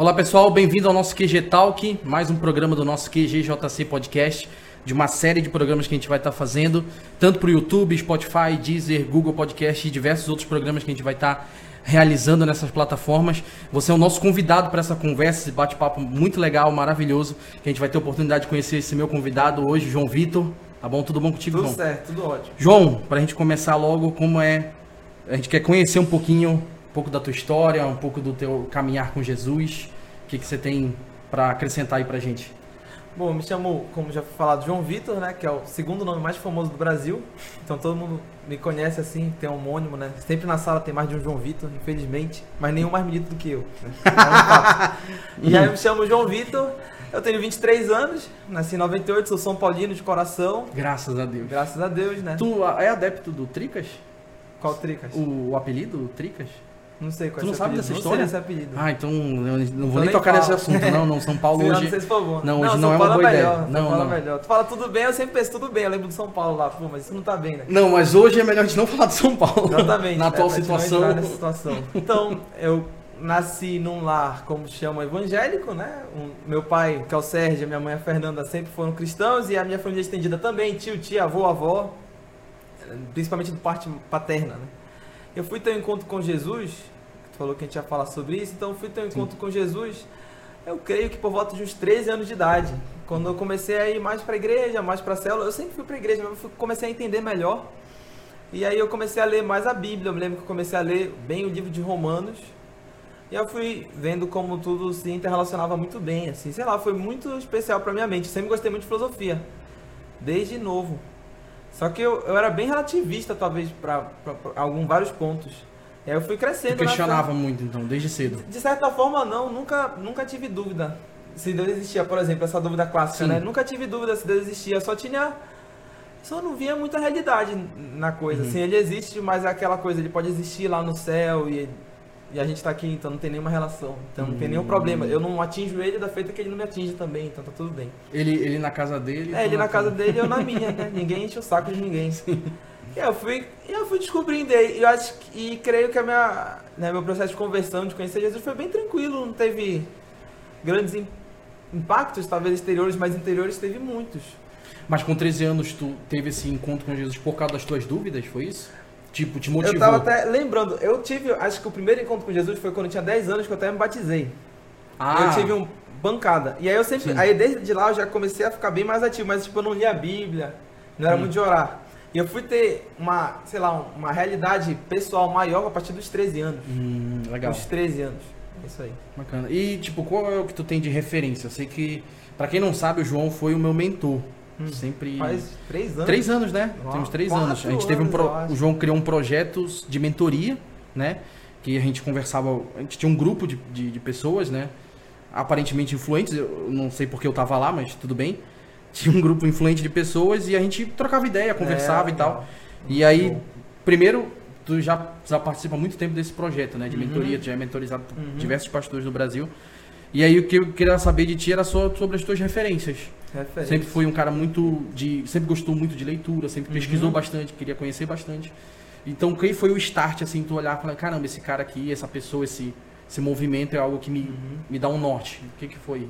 Olá pessoal, bem-vindo ao nosso QG Talk, mais um programa do nosso QGJC Podcast, de uma série de programas que a gente vai estar fazendo, tanto para o YouTube, Spotify, Deezer, Google Podcast e diversos outros programas que a gente vai estar realizando nessas plataformas. Você é o nosso convidado para essa conversa, esse bate-papo muito legal, maravilhoso, que a gente vai ter a oportunidade de conhecer esse meu convidado hoje, João Vitor. Tá bom? Tudo bom contigo, Tudo João? certo, tudo ótimo. João, para a gente começar logo, como é... A gente quer conhecer um pouquinho um pouco da tua história, um pouco do teu caminhar com Jesus. O que, que você tem para acrescentar aí pra gente? Bom, me chamo, como já foi falado, João Vitor, né? Que é o segundo nome mais famoso do Brasil. Então todo mundo me conhece assim, tem um homônimo, né? Sempre na sala tem mais de um João Vitor, infelizmente. Mas nenhum mais bonito do que eu. Né? É um e aí eu me chamo João Vitor, eu tenho 23 anos, nasci em 98, sou São Paulino de coração. Graças a Deus. Graças a Deus, né? Tu é adepto do Tricas? Qual Tricas? O, o apelido Tricas? Não sei qual Tu é não esse sabe apelido. dessa não história? Sei esse apelido. Ah, então eu não vou nem tocar falo. nesse assunto, não, não. São Paulo Sei hoje. Não sei se bom. Não, hoje São não é uma Paulo boa melhor, ideia. São Não, Paulo não. é melhor. Tu fala tudo bem, eu sempre penso tudo bem. Eu lembro do São Paulo lá, pô, mas isso não tá bem, né? Não, mas hoje é melhor a gente não falar de São Paulo. Exatamente. Na é, atual não situação. nessa situação. Então, eu nasci num lar, como chama, evangélico, né? Um- meu pai, que é o Sérgio, minha mãe, a Fernanda, sempre foram cristãos e a minha família estendida também, tio, tia, avô, avó, principalmente do parte paterna, né? Eu fui ter um encontro com Jesus, tu falou que a gente ia falar sobre isso, então eu fui ter um encontro com Jesus, eu creio que por volta de uns 13 anos de idade, quando eu comecei a ir mais para a igreja, mais para a célula, eu sempre fui para a igreja, mas eu comecei a entender melhor e aí eu comecei a ler mais a Bíblia. Eu me lembro que eu comecei a ler bem o livro de Romanos. E eu fui vendo como tudo se interrelacionava muito bem, assim. Sei lá, foi muito especial pra minha mente. Eu sempre gostei muito de filosofia. Desde novo. Só que eu, eu era bem relativista, talvez, pra algum, vários pontos. E aí eu fui Tu crescendo. fé. questionava muito, então, desde cedo. De certa forma, não. Nunca, nunca tive dúvida se Deus existia, por exemplo, essa dúvida clássica, Sim. né? Nunca tive dúvida se Deus existia. Só tinha. Só não via muita realidade na coisa. Uhum. Assim, ele existe, mas é aquela coisa, ele pode existir lá no céu e, e a gente tá aqui, então não tem nenhuma relação. Então não tem nenhum Hum. problema. Eu não atinjo ele da feita que ele não me atinge também, então tá tudo bem. Ele, ele na casa dele. É, ele na casa tua. dele e eu na minha, né? Ninguém enche o saco de ninguém. E eu fui, eu fui descobrindo aí. E eu acho e creio que a minha, né, meu processo de conversão, de conhecer Jesus foi bem tranquilo, não teve grandes im- impactos, talvez exteriores, mas interiores teve muitos. Mas com 13 anos tu teve esse encontro com Jesus por causa das tuas dúvidas, foi isso? Tipo, te motivou? Eu tava até lembrando, eu tive, acho que o primeiro encontro com Jesus foi quando eu tinha 10 anos que eu até me batizei. Ah, Eu tive um bancada. E aí eu sempre, Sim. aí desde lá eu já comecei a ficar bem mais ativo, mas tipo, eu não lia a Bíblia, não era Hum. muito de orar. E eu fui ter uma, sei lá, uma realidade pessoal maior a partir dos 13 anos. Hum, legal. Uns 13 anos. É Isso aí. Bacana. E, tipo, qual é o que tu tem de referência? Eu sei que, pra quem não sabe, o João foi o meu mentor. Hum. Sempre. Faz 3 anos. Três anos, né? Uau, Temos três anos. A gente teve um pro-. O João criou um projeto de mentoria, né? Que a gente conversava. A gente tinha um grupo de, de, de pessoas, né? Aparentemente influentes. Eu não sei porque eu tava lá, mas tudo bem. Tinha um grupo influente de pessoas e a gente trocava ideia, conversava É, e tal. legal. E aí, Bom. primeiro, tu já, já participa há muito tempo desse projeto, né? De Uhum. mentoria, tu já é mentorizado por Uhum. diversos pastores do Brasil. E aí o que eu queria saber de ti era só sobre as tuas referências. Referência. Sempre foi um cara muito de. Sempre gostou muito de leitura, sempre Uhum. pesquisou bastante, queria conhecer bastante. Então, quem foi o start, assim, tu olhar e falar, caramba, esse cara aqui, essa pessoa, esse, esse movimento é algo que me, Uhum. me dá um norte. O que que foi?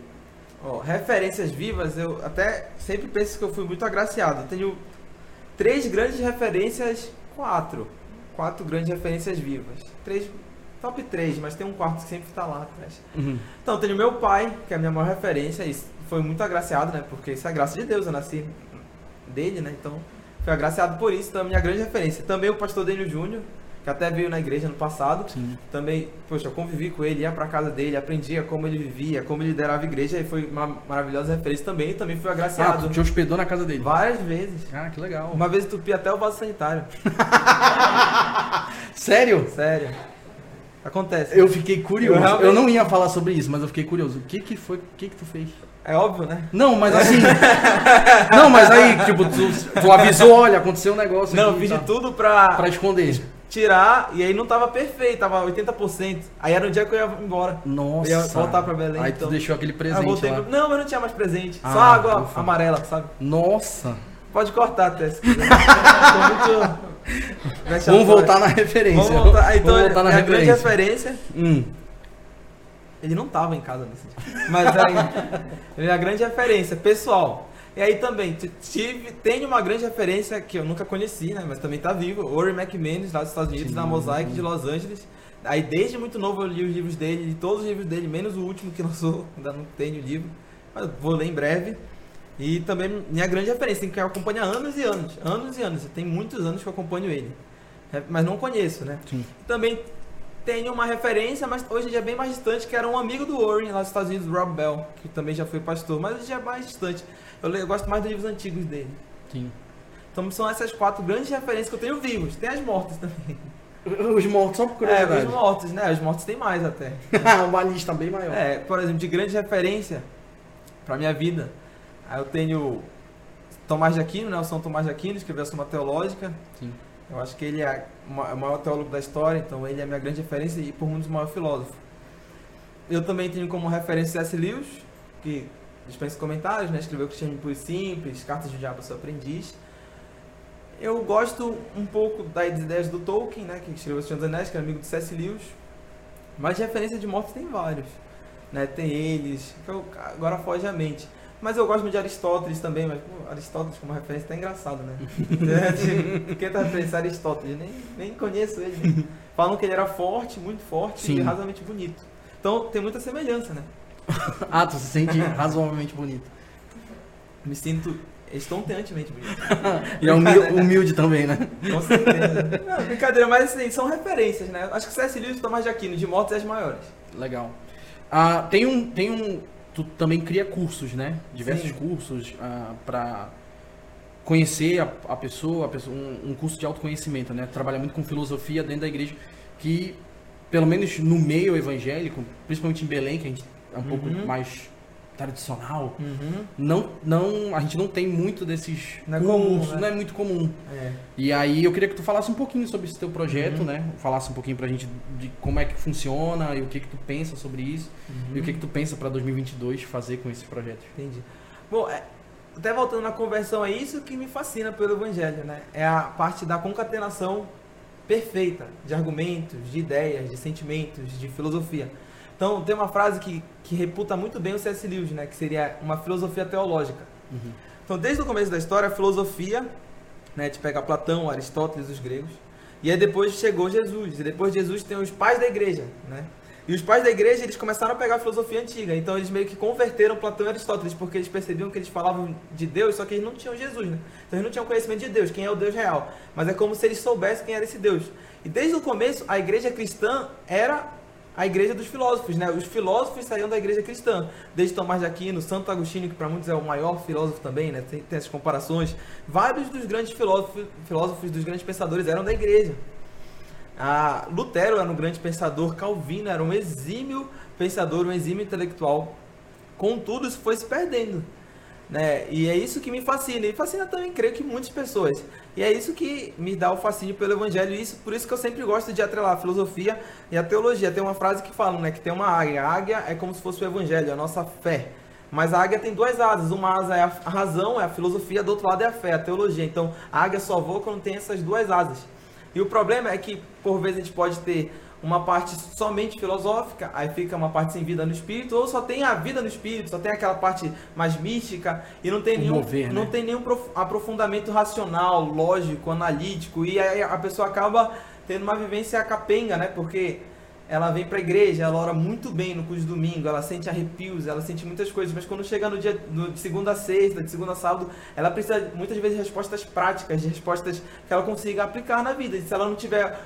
Ó, referências vivas, eu até sempre penso que eu fui muito agraciado. Eu tenho três grandes referências, quatro. Quatro grandes referências vivas. Três, top três, mas tem um quarto que sempre está lá atrás. Então, eu tenho meu pai, que é a minha maior referência, e foi muito agraciado, né? Porque isso é graça de Deus, eu nasci dele, né? Então, fui agraciado por isso, então é a minha grande referência. Também o pastor Daniel Júnior, que até veio na igreja no passado. Sim. Também, poxa, eu convivi com ele, ia pra casa dele, aprendia como ele vivia, como ele liderava a igreja, e foi uma maravilhosa referência também. E também Ah, agraciado tu te hospedou na casa dele. várias vezes. Ah, que legal. Uma vez entupi até o vaso sanitário. Sério? Sério. Acontece. Eu fiquei curioso. Eu Eu, realmente- não ia falar sobre isso, mas eu fiquei curioso. O que que foi? O que que tu fez? É óbvio, né? Não, mas assim. não, mas aí, tipo, tu, tu avisou, olha, aconteceu um negócio. Não, aqui, fiz de tá, tudo pra, Pra esconder. tirar, e aí não tava perfeito, tava 80%. Aí era o dia que eu ia embora. Nossa. Eu ia voltar pra Belém, Aí então. tu deixou aquele eu presente voltei Não, mas não tinha mais presente. Só Ah, água ufa. amarela, sabe? Nossa. Pode cortar até se quiser. Tô muito... Vamos voltar na referência. Vamos voltar. Então, Vamos voltar na a grande referência. Hum. Ele não tava em casa nesse dia. Mas aí, ele é a grande referência, pessoal. E aí também, tive, tenho uma grande referência que eu nunca conheci, né? Mas também tá vivo, Ori McManus, lá dos Estados Unidos, Sim. na Mosaic de Los Angeles. Aí desde muito novo eu li os livros dele, li todos os livros dele, menos o último que lançou, ainda não tenho o livro. Mas vou ler em breve. E também minha grande referência, tem que acompanhar anos e anos, anos e anos. Tem muitos anos que eu acompanho ele. É, mas não conheço, né? Sim. Também tenho uma referência, mas hoje em dia é bem mais distante, que era um amigo do Warren lá dos Estados Unidos, Rob Bell, que também já foi pastor, mas hoje já é mais distante. Eu, eu gosto mais dos livros antigos dele. Sim. Então são essas quatro grandes referências que eu tenho vivos. Tem as mortas também. Os mortos só por curiosidade. É, os mortos, né? Os mortos tem mais até. uma lista bem maior. É, por exemplo, de grande referência para minha vida. Aí eu tenho Tomás de Aquino, né? O São Tomás de Aquino, escreveu a Suma Teológica. Sim. Eu acho que ele é o maior teólogo da história, então ele é a minha grande referência e por muitos o maior filósofo. Eu também tenho como referência C.S. Lewis, que dispensa comentários, né? Escreveu Cristianismo Puro e Simples, Cartas de Diabo Seu Aprendiz. Eu gosto um pouco das ideias do Tolkien, né? Que escreveu O Senhor dos Anéis, que é amigo do C.S. Lewis. Mas referência de mortos tem vários. Né? Tem eles, que eu, agora foge a mente. Mas eu gosto muito de Aristóteles também, mas pô, Aristóteles como referência tá engraçado, né? Quem tá referência Aristóteles? Nem, nem conheço ele. Né? Falam que ele era forte, muito forte Sim. e razoavelmente bonito. Então tem muita semelhança, né? ah, tu se sente razoavelmente bonito. Me sinto estonteantemente bonito. e é humilde, humilde, também, né? Com certeza. Não, brincadeira, mas assim, são referências, né? Acho que C.S. Lewis e Tomás de Aquino, de motos é as maiores. Legal. Ah, tem um... Tem um tu também cria cursos, né? Diversos Sim. cursos ah, para conhecer a, a, pessoa, a pessoa um, um, curso de autoconhecimento, né? Trabalha muito com filosofia dentro da igreja, que pelo menos no meio evangélico, principalmente em Belém, que a gente é um uhum. pouco mais tradicional, uhum. não, não, a gente não tem muito desses não é comum, né? não é muito comum. É. E aí eu queria que tu falasse um pouquinho sobre esse teu projeto, uhum. né? Falasse um pouquinho pra gente de como é que funciona e o que que tu pensa sobre isso uhum. e o que que tu pensa para 2022 fazer com esse projeto. Entendi. Bom, é, até voltando na conversão, é isso que me fascina pelo evangelho, né? É a parte da concatenação perfeita de argumentos, de ideias, de sentimentos, de filosofia. Então, tem uma frase que, que reputa muito bem o C.S. Lewis, né? Que seria uma filosofia teológica. Uhum. Então, desde o começo da história, a filosofia, né? De pegar Platão, Aristóteles, os gregos. E aí depois chegou Jesus. E depois de Jesus tem os pais da igreja, né? E os pais da igreja, eles começaram a pegar a filosofia antiga. Então, eles meio que converteram Platão e Aristóteles, porque eles percebiam que eles falavam de Deus, só que eles não tinham Jesus, né? Então, eles não tinham conhecimento de Deus, quem é o Deus real. Mas é como se eles soubessem quem era esse Deus. E desde o começo, a igreja cristã era a igreja dos filósofos, né? Os filósofos saíam da igreja cristã, desde Tomás de Aquino, Santo Agostinho, que para muitos é o maior filósofo também, né? Tem, tem essas comparações. Vários dos grandes filósofos, filósofos, dos grandes pensadores eram da igreja. Ah, Lutero era um grande pensador, Calvino era um exímio pensador, um exímio intelectual. Contudo, isso foi se perdendo. Né? E é isso que me fascina. E fascina também, creio que muitas pessoas. E é isso que me dá o fascínio pelo evangelho. E isso, por isso que eu sempre gosto de atrelar a filosofia e a teologia. Tem uma frase que fala, né? Que tem uma águia. A águia é como se fosse o evangelho, a nossa fé. Mas a águia tem duas asas. Uma asa é a razão, é a filosofia, do outro lado é a fé, a teologia. Então, a águia só voa quando tem essas duas asas. E o problema é que, por vezes, a gente pode ter uma parte somente filosófica, aí fica uma parte sem vida no espírito, ou só tem a vida no espírito, só tem aquela parte mais mística e não tem nenhum, mover, né? não tem nenhum aprofundamento racional, lógico, analítico, e aí a pessoa acaba tendo uma vivência capenga, né? Porque ela vem para a igreja, ela ora muito bem no curso de domingo, ela sente arrepios, ela sente muitas coisas, mas quando chega no dia no, de segunda a sexta, de segunda a sábado, ela precisa muitas vezes de respostas práticas, de respostas que ela consiga aplicar na vida. E se ela não tiver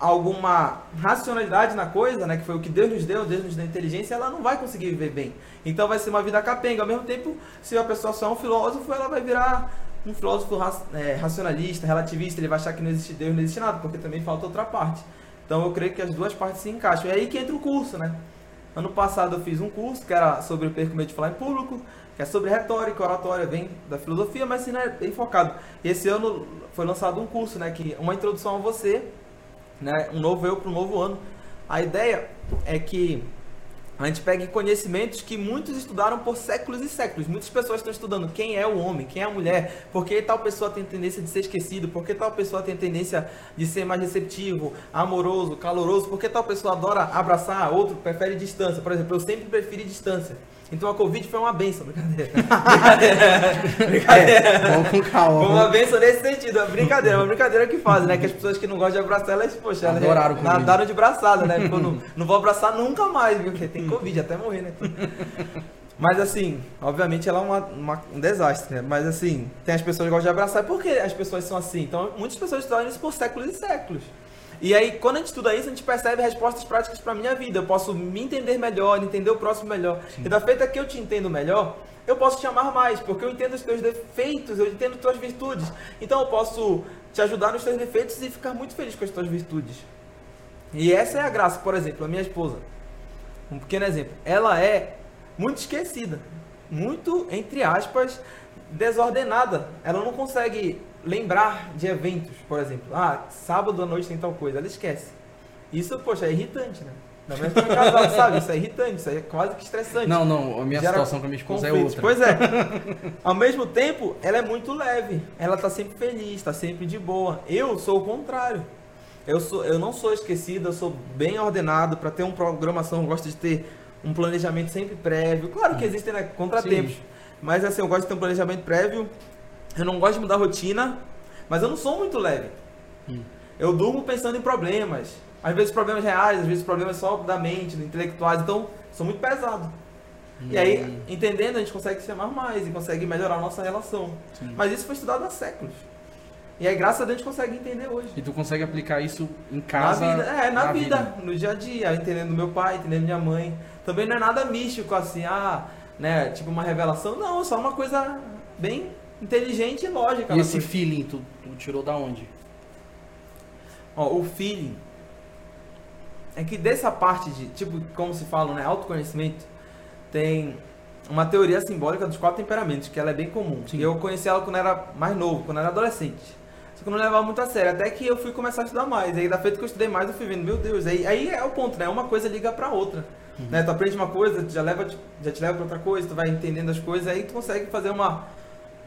alguma racionalidade na coisa, né, que foi o que Deus nos deu, Deus nos deu inteligência, ela não vai conseguir viver bem. Então vai ser uma vida capenga. Ao mesmo tempo, se a pessoa só é um filósofo, ela vai virar um filósofo é, racionalista, relativista, ele vai achar que não existe Deus, não existe nada, porque também falta outra parte. Então eu creio que as duas partes se encaixam. É aí que entra o curso, né? Ano passado eu fiz um curso que era sobre o perco medo de falar em público, que é sobre retórica, oratória, vem da filosofia, mas assim, né, bem focado. E esse ano foi lançado um curso, né, que uma introdução a você, né, um novo eu para um novo ano. A ideia é que A gente pega conhecimentos que muitos estudaram por séculos e séculos. Muitas pessoas estão estudando quem é o homem, quem é a mulher, por que tal pessoa tem tendência de ser esquecido, por que tal pessoa tem tendência de ser mais receptivo, amoroso, caloroso, por que tal pessoa adora abraçar, outro prefere distância. Por exemplo, eu sempre preferi distância. Então a Covid foi uma benção, brincadeira. brincadeira. É, vamos com calma. Foi uma benção nesse sentido. É brincadeira, uma brincadeira que fazem, né? Que as pessoas que não gostam de abraçar, elas, poxa, elas Adoraram o nadaram de braçada, né? Porque eu não, não vou abraçar nunca mais, porque tem Covid, até morrer, né? Mas assim, obviamente ela é uma, uma- um desastre, né? Mas assim, tem as pessoas que gostam de abraçar. Por que as pessoas são assim? Então, muitas pessoas estudam isso por séculos e séculos. E aí, quando a gente estuda isso, a gente percebe respostas práticas para minha vida. Eu posso me entender melhor, entender o próximo melhor. E da feita que eu te entendo melhor, eu posso te amar mais, porque eu entendo os teus defeitos, eu entendo as tuas virtudes. Então eu posso te ajudar nos teus defeitos e ficar muito feliz com as tuas virtudes. E essa é a graça, por exemplo, a minha esposa. Um pequeno exemplo. Ela é muito esquecida. Muito, entre aspas, desordenada. Ela não consegue lembrar de eventos, por exemplo. Ah, sábado à noite tem tal coisa. Ela esquece. Isso, poxa, é irritante, né? Não mesmo casal, sabe? Isso é irritante, isso é quase que estressante. Não, não, a minha Gera situação com a minha esposa é conflitos. outra. Pois é. Ao mesmo tempo, ela é muito leve. Ela tá sempre feliz, tá sempre de boa. Eu sou o contrário. Eu, sou, eu não sou esquecido, eu sou bem ordenado. Para ter uma programação, eu gosto de ter um planejamento sempre prévio. Claro que existem né, contratempos. Sim. Mas assim, eu gosto de ter um planejamento prévio. Eu não gosto de mudar a rotina. Mas eu não sou muito leve. Hum. Eu durmo pensando em problemas. Às vezes problemas reais, às vezes problemas só da mente, intelectuais. Então, sou muito pesado. E aí, Hum, entendendo, a gente consegue se amar mais e consegue melhorar a nossa relação. sim. Mas isso foi estudado há séculos. E aí, graças a Deus, a gente consegue entender hoje. E tu consegue aplicar isso em casa? na vida, é, na, vida, no dia a dia, entendendo meu pai, entendendo minha mãe. Também não é nada místico assim, ah, né, tipo uma revelação. Não, só uma coisa bem inteligente e lógica. E esse coisa. feeling, tu, tu tirou da onde? Ó, o feeling é que dessa parte de, tipo, como se fala, né, autoconhecimento, tem uma teoria simbólica dos quatro temperamentos, que ela é bem comum. Sim. Eu conheci ela quando era mais novo, quando era adolescente. Só que eu não levava muito a sério, até que eu fui começar a estudar mais. Aí, da feita que eu estudei mais, eu fui vendo, meu Deus, aí, aí é o ponto, né? Uma coisa liga pra outra. Né? Tu aprende uma coisa, já, leva, já te leva pra outra coisa, tu vai entendendo as coisas, aí tu consegue fazer uma,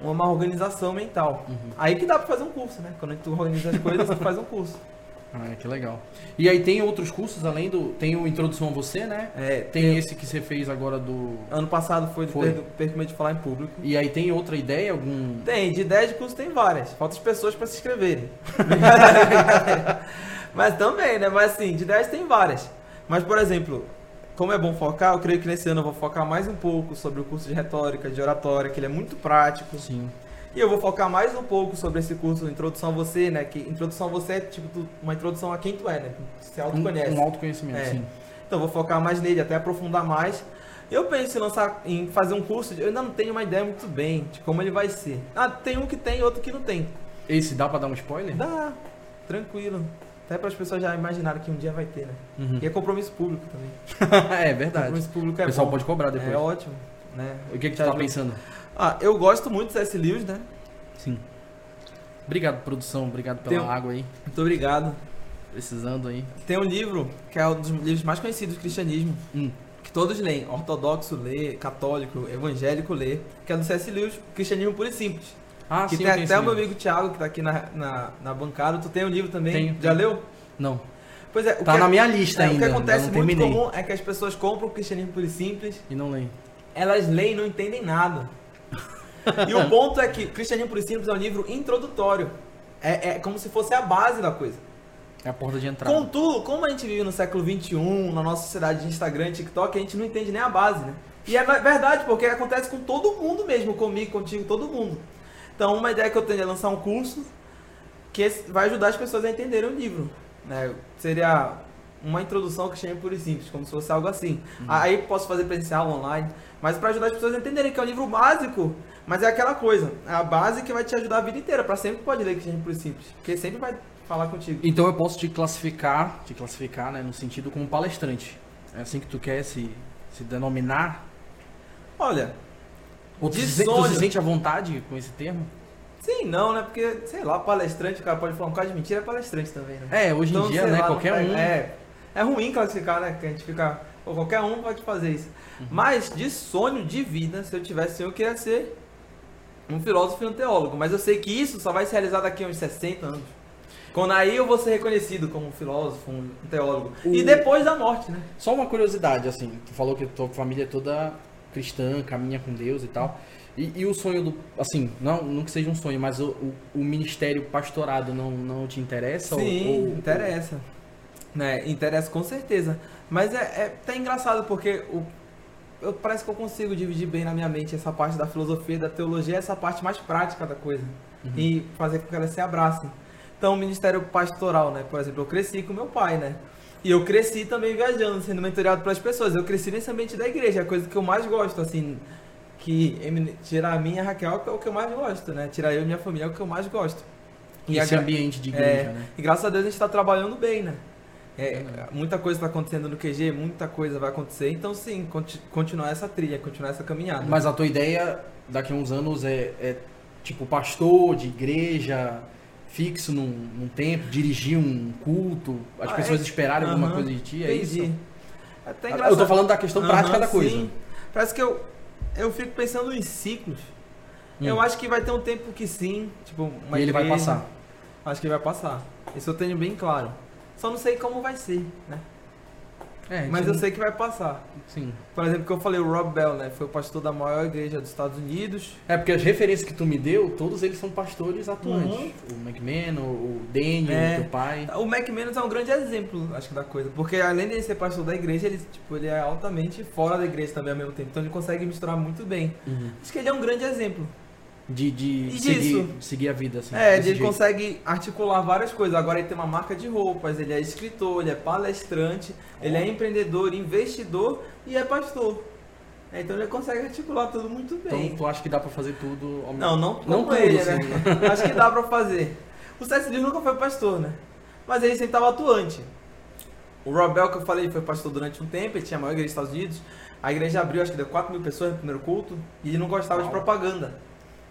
uma organização mental. Aí que dá pra fazer um curso, né? Quando tu organiza as coisas, tu faz um curso. Ah, que legal. E aí tem outros cursos além do. Tem o Introdução a Você, né? É, Tem esse que você fez agora do. Ano passado foi do Foi. Perdo- Perco de Falar em Público. E aí tem outra ideia? Algum. Tem, de ideia de curso tem várias. Faltam as pessoas para se inscreverem. Mas também, né? Mas assim, de ideias tem várias. Mas, por exemplo, como é bom focar, eu creio que nesse ano eu vou focar mais um pouco sobre o curso de retórica, de oratória, que ele é muito prático. Sim. E eu vou focar mais um pouco sobre esse curso Introdução a Você, né? Que Introdução a Você é tipo uma introdução a quem tu é, né? Tu se Um, autoconhece. um autoconhecimento, É. sim. Então eu vou focar mais nele, até aprofundar mais. Eu penso em lançar, em fazer um curso, de- eu ainda não tenho uma ideia muito bem de como ele vai ser. Ah, tem um que tem, outro que não tem. Esse dá pra dar um spoiler? Dá, tranquilo. Até para as pessoas já imaginarem que um dia vai ter, né? Uhum. E é compromisso público também. é verdade. Compromisso público é o pessoal bom. pode cobrar depois. É ótimo, né? O que, que tu tá pensando? Ah, eu gosto muito do C.S. Lewis, né? Sim. Obrigado, produção. Obrigado pela um- água aí. Muito obrigado. Precisando aí. Tem um livro que é um dos livros mais conhecidos do cristianismo, Hum. que todos leem, ortodoxo lê, católico, evangélico lê, que é do C.S. Lewis, Cristianismo Puro e Simples. Ah, que sim, tem até o meu livro. amigo Thiago, que tá aqui na, na, na bancada. Tu tem o livro também? Tenho. Já leu? Não. Pois é. O Tá que na minha lista é, ainda. O que acontece muito terminei. comum é que as pessoas compram o Cristianismo Puro e Simples, E não leio. elas leem e não entendem nada. e o ponto é que Cristianismo Puro e Simples é um livro introdutório. É, é como se fosse a base da coisa. É a porta de entrada. Contudo, como a gente vive no século XXI, na nossa sociedade de Instagram TikTok, a gente não entende nem a base, né? E é verdade, porque acontece com todo mundo mesmo, comigo, contigo, todo mundo. Então, uma ideia que eu tenho é lançar um curso que vai ajudar as pessoas a entenderem o livro. Né? Seria uma introdução que chama puro e simples, como se fosse algo assim. Aí posso fazer presencial, online, mas para ajudar as pessoas a entenderem que é um livro básico, mas é aquela coisa, é a base que vai te ajudar a vida inteira, para sempre pode ler que chama puro e simples, porque sempre vai falar contigo. Então eu posso te classificar, te classificar, né, no sentido como palestrante. É assim que tu quer se, se denominar? Olha, Ou tu, se, tu se sente à vontade com esse termo? sim, não, né? Porque, sei lá, palestrante, o cara pode falar um cara de mentira, é palestrante também, né? É, hoje em Então, dia, né, lá, qualquer um... É, é ruim classificar, né? Que a gente fica Ou qualquer um pode fazer isso. Mas de sonho de vida, se eu tivesse, eu queria ser um filósofo e um teólogo. Mas eu sei que isso só vai se realizar daqui a uns 60 anos. Quando aí eu vou ser reconhecido como um filósofo, um teólogo. O- E depois da morte, né? Só uma curiosidade, assim, tu falou que tua família é toda cristã, caminha com Deus e tal. E, e o sonho do. Assim, não, não que seja um sonho, mas o, o, o ministério pastorado não, não te interessa? Sim, ou, ou- interessa. Né? Interessa com certeza. Mas é, é até engraçado porque o, eu, parece que eu consigo dividir bem na minha mente essa parte da filosofia e da teologia, essa parte mais prática da coisa. E fazer com que elas se abracem. Então, o ministério pastoral, né? Por exemplo, eu cresci com meu pai, né? E eu cresci também viajando, sendo mentoreado pelas pessoas. Eu cresci nesse ambiente da igreja, é a coisa que eu mais gosto, assim. Que tirar a minha e a Raquel é o que eu mais gosto, né? Tirar eu e minha família é o que eu mais gosto. esse a ambiente de igreja, é, né? E graças a Deus a gente está trabalhando bem, né? É, muita coisa está acontecendo no QG, muita coisa vai acontecer. Então, sim, conti- continuar essa trilha, continuar essa caminhada. Mas a tua ideia daqui a uns anos é, é tipo pastor de igreja fixo num, num tempo, dirigir um culto, as Ah, pessoas é- esperarem alguma Aham, coisa de ti, é Entendi. isso? É até Eu engraçado. tô falando da questão prática Aham, da coisa. sim. Parece que eu, eu fico pensando em ciclos. Hum. Eu acho que vai ter um tempo que sim, tipo, uma e ele vai passar. Acho que vai passar. Isso eu tenho bem claro. Só não sei como vai ser, né? É, Mas eu não- sei que vai passar. Sim. Por exemplo, que eu falei, o Rob Bell, né? Foi o pastor da maior igreja dos Estados Unidos. É porque as referências que tu me deu, todos eles são pastores atuantes. Uhum. O McMahon, o Daniel, É. teu pai. O McManus é um grande exemplo, acho que, da coisa. Porque além de ser pastor da igreja, ele, tipo, ele é altamente fora da igreja também ao mesmo tempo. Então ele consegue misturar muito bem. Uhum. Acho que ele é um grande exemplo. De, de seguir, seguir a vida, assim. é, ele jeito. consegue articular várias coisas. Agora ele tem uma marca de roupas, ele é escritor, ele é palestrante, ele é empreendedor, investidor e é pastor. É, Então ele consegue articular tudo muito bem. Então tu acha que dá pra fazer tudo ao Não, não, Não não tudo, ele, assim, né? Acho que dá pra fazer. O C.S. Lewis nunca foi pastor, né? Mas ele sempre estava atuante. O Robel, que eu falei, foi pastor durante um tempo, ele tinha a maior igreja dos Estados Unidos. A igreja abriu, acho que deu 4 mil pessoas no primeiro culto, e ele não gostava de Uau. propaganda.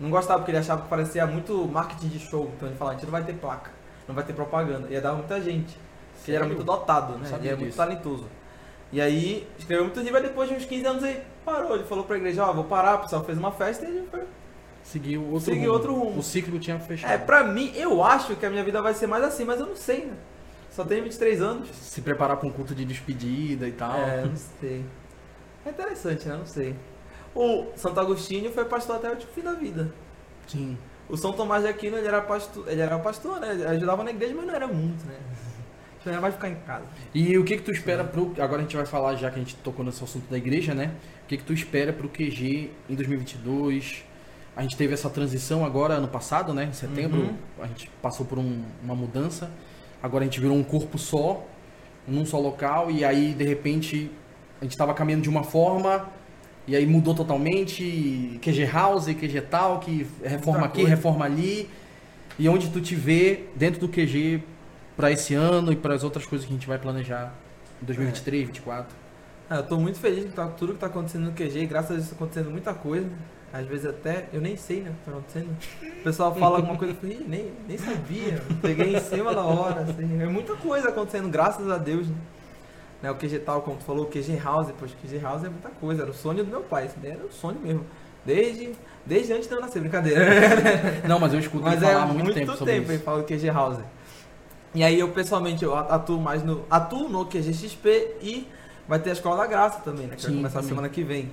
Não gostava porque ele achava que parecia muito marketing de show. Então ele falava, a gente não vai ter placa, não vai ter propaganda. Ia dar muita gente. Porque ele era muito dotado, né? Ele era muito disso. talentoso. E aí, escreveu muito livro, aí depois de uns 15 anos ele parou. Ele falou pra igreja, ó, vou parar, o pessoal fez uma festa e ele foi Seguir outro Seguir rumo. outro rumo. O ciclo tinha fechado. é, pra mim, eu acho que a minha vida vai ser mais assim, mas eu não sei, né? Só tenho 23 anos. Se preparar pra um culto de despedida e tal. É, não sei. É interessante, né? Não sei. O Santo Agostinho foi pastor até o fim da vida. Sim. O São Tomás de Aquino, ele era pastor, ele era pastor, né? Ele ajudava na igreja, mas não era muito, né? Então era mais ficar em casa. E o que que tu espera pro... Agora a gente vai falar, já que a gente tocou nesse assunto da igreja, né? O que que tu espera pro QG em 2022? A gente teve essa transição agora, ano passado, né? Em setembro, Uhum. a gente passou por um- uma mudança. Agora a gente virou um corpo só, num só local. E aí, de repente, a gente tava caminhando de uma forma... E aí mudou totalmente, QG House, QG tal, que reforma aqui, reforma ali. E onde tu te vê dentro do QG para esse ano e para as outras coisas que a gente vai planejar em 2023, 2024. Ah, eu tô muito feliz com tá- tudo que tá acontecendo no QG, graças a Deus tá acontecendo muita coisa. Às vezes até, eu nem sei, né, o que tá acontecendo. O pessoal fala alguma coisa, eu falei, "Ih, nem, nem sabia. Peguei em cima da hora, assim. É muita coisa acontecendo, graças a Deus, né? Né, o QG tal, como tu falou, o QG House, poxa, o QG House é muita coisa, era o sonho do meu pai, isso daí era o sonho mesmo. Desde, desde antes de eu nascer, brincadeira. Não, mas eu escuto Mas ele é falar há muito, muito, tempo sobre tempo ele isso. fala do QG House. E aí eu pessoalmente eu atuo mais no. Atuo no QG XP e vai ter a Escola da Graça também, né? Que vai Sim, começar também. semana que vem.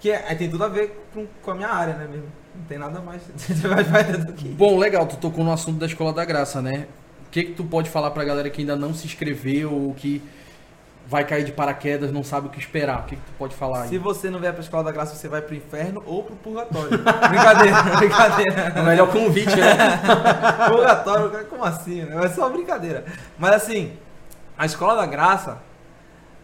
Que é, aí tem tudo a ver com, com a minha área, né mesmo? Não tem nada mais, mais mais do que. Bom, legal, tu tocou no assunto da Escola da Graça, né? O que que tu pode falar pra galera que ainda não se inscreveu ou que vai cair de paraquedas, não sabe o que esperar? O que que tu pode falar Se aí? você não vier pra Escola da Graça, você vai pro inferno ou pro purgatório. brincadeira, brincadeira. O melhor convite, né? Purgatório, como assim? né? É só brincadeira. Mas assim, a Escola da Graça.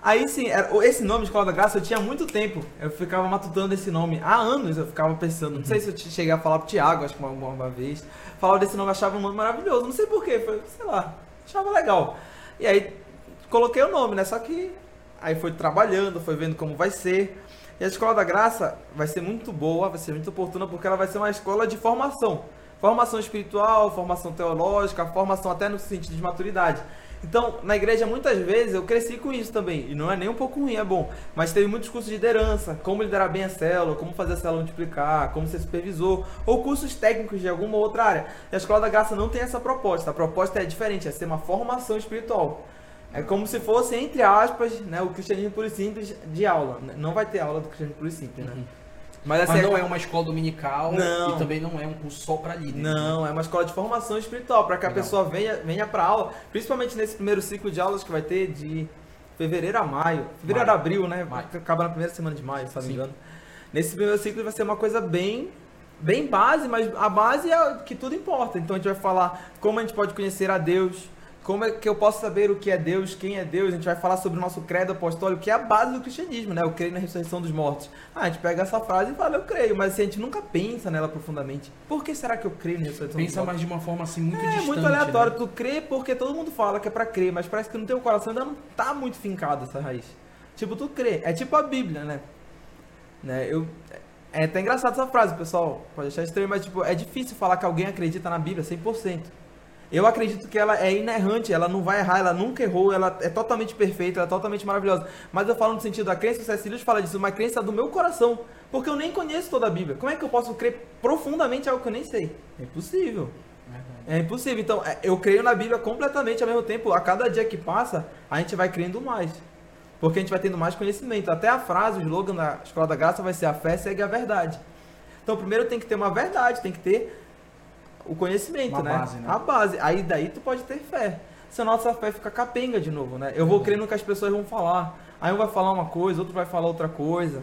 Aí sim, era- esse nome Escola da Graça eu tinha muito tempo. Eu ficava matutando esse nome. Há anos eu ficava pensando. Não sei se eu te- cheguei a falar pro Thiago, acho que uma, uma- vez. Falava desse nome, achava um nome maravilhoso. Não sei porquê, foi, sei lá, achava legal. E aí coloquei o nome, né? Só que aí foi trabalhando, foi vendo como vai ser. E a Escola da Graça vai ser muito boa, vai ser muito oportuna, porque ela vai ser uma escola de formação. Formação espiritual, formação teológica, formação até no sentido de maturidade. Então, na igreja, muitas vezes, eu cresci com isso também. E não é nem um pouco ruim, é bom. Mas teve muitos cursos de liderança, como liderar bem a célula, como fazer a célula multiplicar, como ser supervisor, ou cursos técnicos de alguma outra área. E a Escola da Graça não tem essa proposta. A proposta é diferente, é ser uma formação espiritual. É como se fosse, entre aspas, né, o cristianismo puro e simples de aula. Não vai ter aula do cristianismo puro e simples, né? Uhum. Mas, assim, Mas não é uma escola dominical Não. e também não é um curso só para líder. Não, é uma escola de formação espiritual, para que a Legal. pessoa venha, venha para aula, principalmente nesse primeiro ciclo de aulas que vai ter de fevereiro a maio. Fevereiro Maio. a abril, né? Maio. Acaba na primeira semana de maio, se não me engano. Nesse primeiro ciclo vai ser uma coisa bem bem base, mas a base é que tudo importa. Então a gente vai falar como a gente pode conhecer a Deus, como é que eu posso saber o que é Deus, quem é Deus. A gente vai falar sobre o nosso credo apostólico, que é a base do cristianismo, né? Eu creio na ressurreição dos mortos. Ah, a gente pega essa frase e fala, eu creio, mas assim, a gente nunca pensa nela profundamente. Por que será que eu creio na ressurreição dos Pensa mortos? mais de uma forma assim muito É distante. muito aleatório. né? Tu crê porque todo mundo fala que é pra crer, mas parece que no teu coração ainda não tá muito fincado essa raiz. Tipo, tu crê. É tipo a Bíblia, né? né? Eu, é até engraçado essa frase, pessoal. Pode achar estranho, mas tipo, é difícil falar que alguém acredita na Bíblia 100%. Eu acredito que ela é inerrante, ela não vai errar, ela nunca errou, ela é totalmente perfeita, ela é totalmente maravilhosa. Mas eu falo no sentido da crença, o. Lewis fala disso, uma crença do meu coração. Porque eu nem conheço toda a Bíblia. Como é que eu posso crer profundamente algo que eu nem sei? É impossível. É impossível. Então, é, eu creio na Bíblia completamente ao mesmo tempo. A cada dia que passa, a gente vai crendo mais. Porque a gente vai tendo mais conhecimento. Até a frase, o slogan da Escola da Graça vai ser a fé segue a verdade. Então, primeiro tem que ter uma verdade, tem que ter o conhecimento, Uma né? base, né? A base. Aí daí tu pode ter fé. Senão a nossa fé fica capenga de novo, né? Eu vou Uhum. crendo no que as pessoas vão falar. Aí um vai falar uma coisa, outro vai falar outra coisa.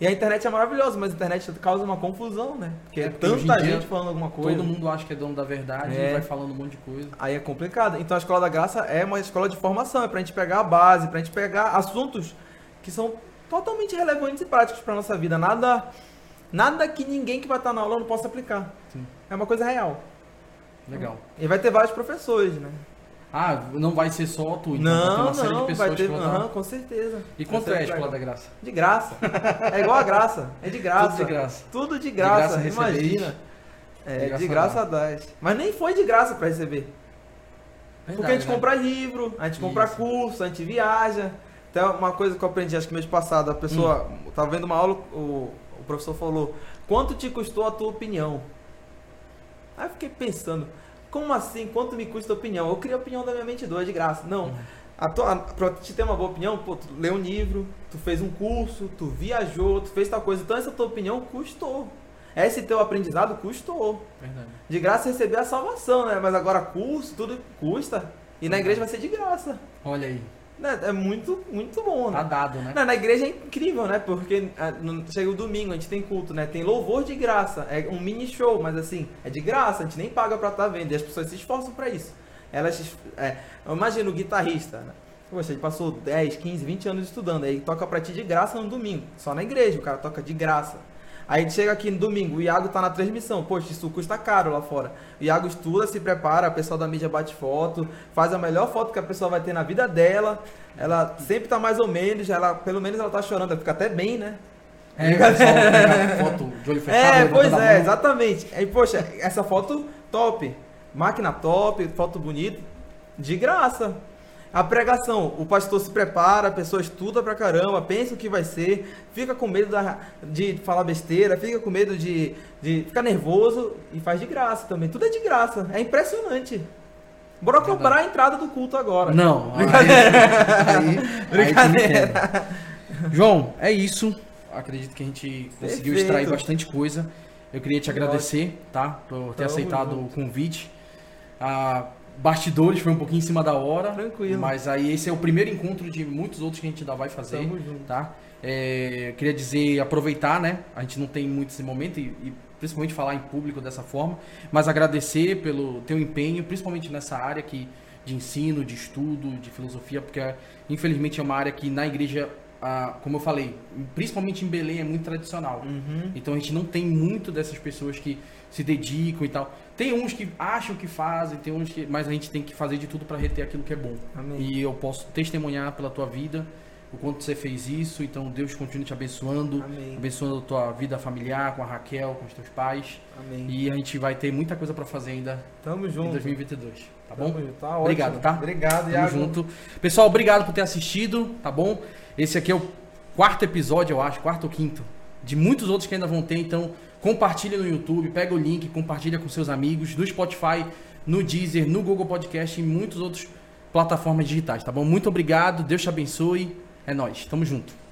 E a internet é maravilhosa, mas a internet causa uma confusão, né? Porque É, é tanta dia gente falando alguma coisa. Todo mundo acha que é dono da verdade É. e vai falando um monte de coisa. Aí é complicado. Então a Escola da Graça é uma escola de formação, é pra gente pegar a base, pra gente pegar assuntos que são totalmente relevantes e práticos pra nossa vida. Nada nada que ninguém que vai estar na aula não possa aplicar. Sim. É uma coisa real. Legal. E vai ter vários professores, né? Ah, não vai ser só tu, então vai ter não, uma série de não, pessoas vai ter, que vão aham, com certeza. E quanto é a Escola da Graça? De graça. É igual a graça. É de graça. Tudo de graça. Tudo de graça graça, recebeis. imagina. De É, graça de graça dás. Mas nem foi de graça pra receber. Porque a gente Verdade, né? compra livro, a gente compra Isso. curso, a gente viaja. Até uma coisa que eu aprendi, acho que mês passado, a pessoa Hum. tava vendo uma aula, o, o professor falou, quanto te custou a tua opinião? Aí eu fiquei pensando, como assim, quanto me custa a opinião? Eu queria a opinião da minha mente doida, de graça. Não, Uhum. a tua, pra te ter uma boa opinião, pô, tu leu um livro, tu fez um curso, tu viajou, tu fez tal coisa. Então essa tua opinião custou. Esse teu aprendizado custou. Verdade. De graça receber a salvação, né? Mas agora curso, tudo custa. E na igreja vai ser de graça. Olha aí? É muito, muito bom, tá né? dado, né? Não, na igreja é incrível, né? Porque ah, chega o domingo, a gente tem culto, né? Tem louvor de graça. É um mini show, mas assim, é de graça, a gente nem paga pra estar vendo. E as pessoas se esforçam pra isso. Elas. É, eu imagino o guitarrista, né? Poxa, ele passou 10, 15, 20 anos estudando. Aí toca pra ti de graça no domingo. Só na igreja, o cara toca de graça. Aí chega aqui no domingo, o Iago tá na transmissão. Poxa, isso custa caro lá fora. O Iago estuda, se prepara, o pessoal da mídia bate foto, faz a melhor foto que a pessoa vai ter na vida dela. Ela sempre tá mais ou menos, ela, pelo menos ela tá chorando, ela fica até bem, né? É, pega foto de olho fechado. É, pois é, exatamente. Aí, poxa, essa foto top. Máquina top, foto bonita, de graça. A pregação, o pastor se prepara, a pessoa estuda pra caramba, pensa o que vai ser, fica com medo da- de falar besteira, fica com medo de, de ficar nervoso e faz de graça também. Tudo é de graça. É impressionante. Bora cobrar a entrada do culto agora. Não, aí, aí, aí Brincadeira. quebra. João, é isso. Acredito que a gente conseguiu Perfeito. extrair bastante coisa. Eu queria te agradecer, tá? Por ter Tamo aceitado junto. o convite. Ah, bastidores foi um pouquinho em cima da hora. Tranquilo. Mas aí esse é o primeiro encontro de muitos outros que a gente ainda vai fazer. Tamo junto. tá? É, queria dizer, aproveitar, né? A gente não tem muito esse momento e, e principalmente falar em público dessa forma, mas agradecer pelo teu empenho, principalmente nessa área que, de ensino, de estudo, de filosofia, porque infelizmente é uma área que na igreja, ah, como eu falei, principalmente em Belém é muito tradicional. Uhum. Então a gente não tem muito dessas pessoas que se dedicam e tal. Tem uns que acham que fazem, tem uns que, mas a gente tem que fazer de tudo para reter aquilo que é bom. Amém. E eu posso testemunhar pela tua vida o quanto você fez isso. Então Deus continue te abençoando, Amém. abençoando a tua vida familiar, com a Raquel, com os teus pais. Amém. E a gente vai ter muita coisa para fazer ainda Tamo em junto. 2022, tá bom? Tamo junto. Tá ótimo. Obrigado, tá? Obrigado, Tamo Iago. junto. Pessoal, obrigado por ter assistido, tá bom? Esse aqui é o quarto episódio, eu acho, quarto ou quinto, de muitos outros que ainda vão ter, então compartilha no YouTube, pega o link, compartilha com seus amigos, no Spotify, no Deezer, no Google Podcast e em muitas outras plataformas digitais, tá bom? Muito obrigado, Deus te abençoe, é nóis, tamo junto.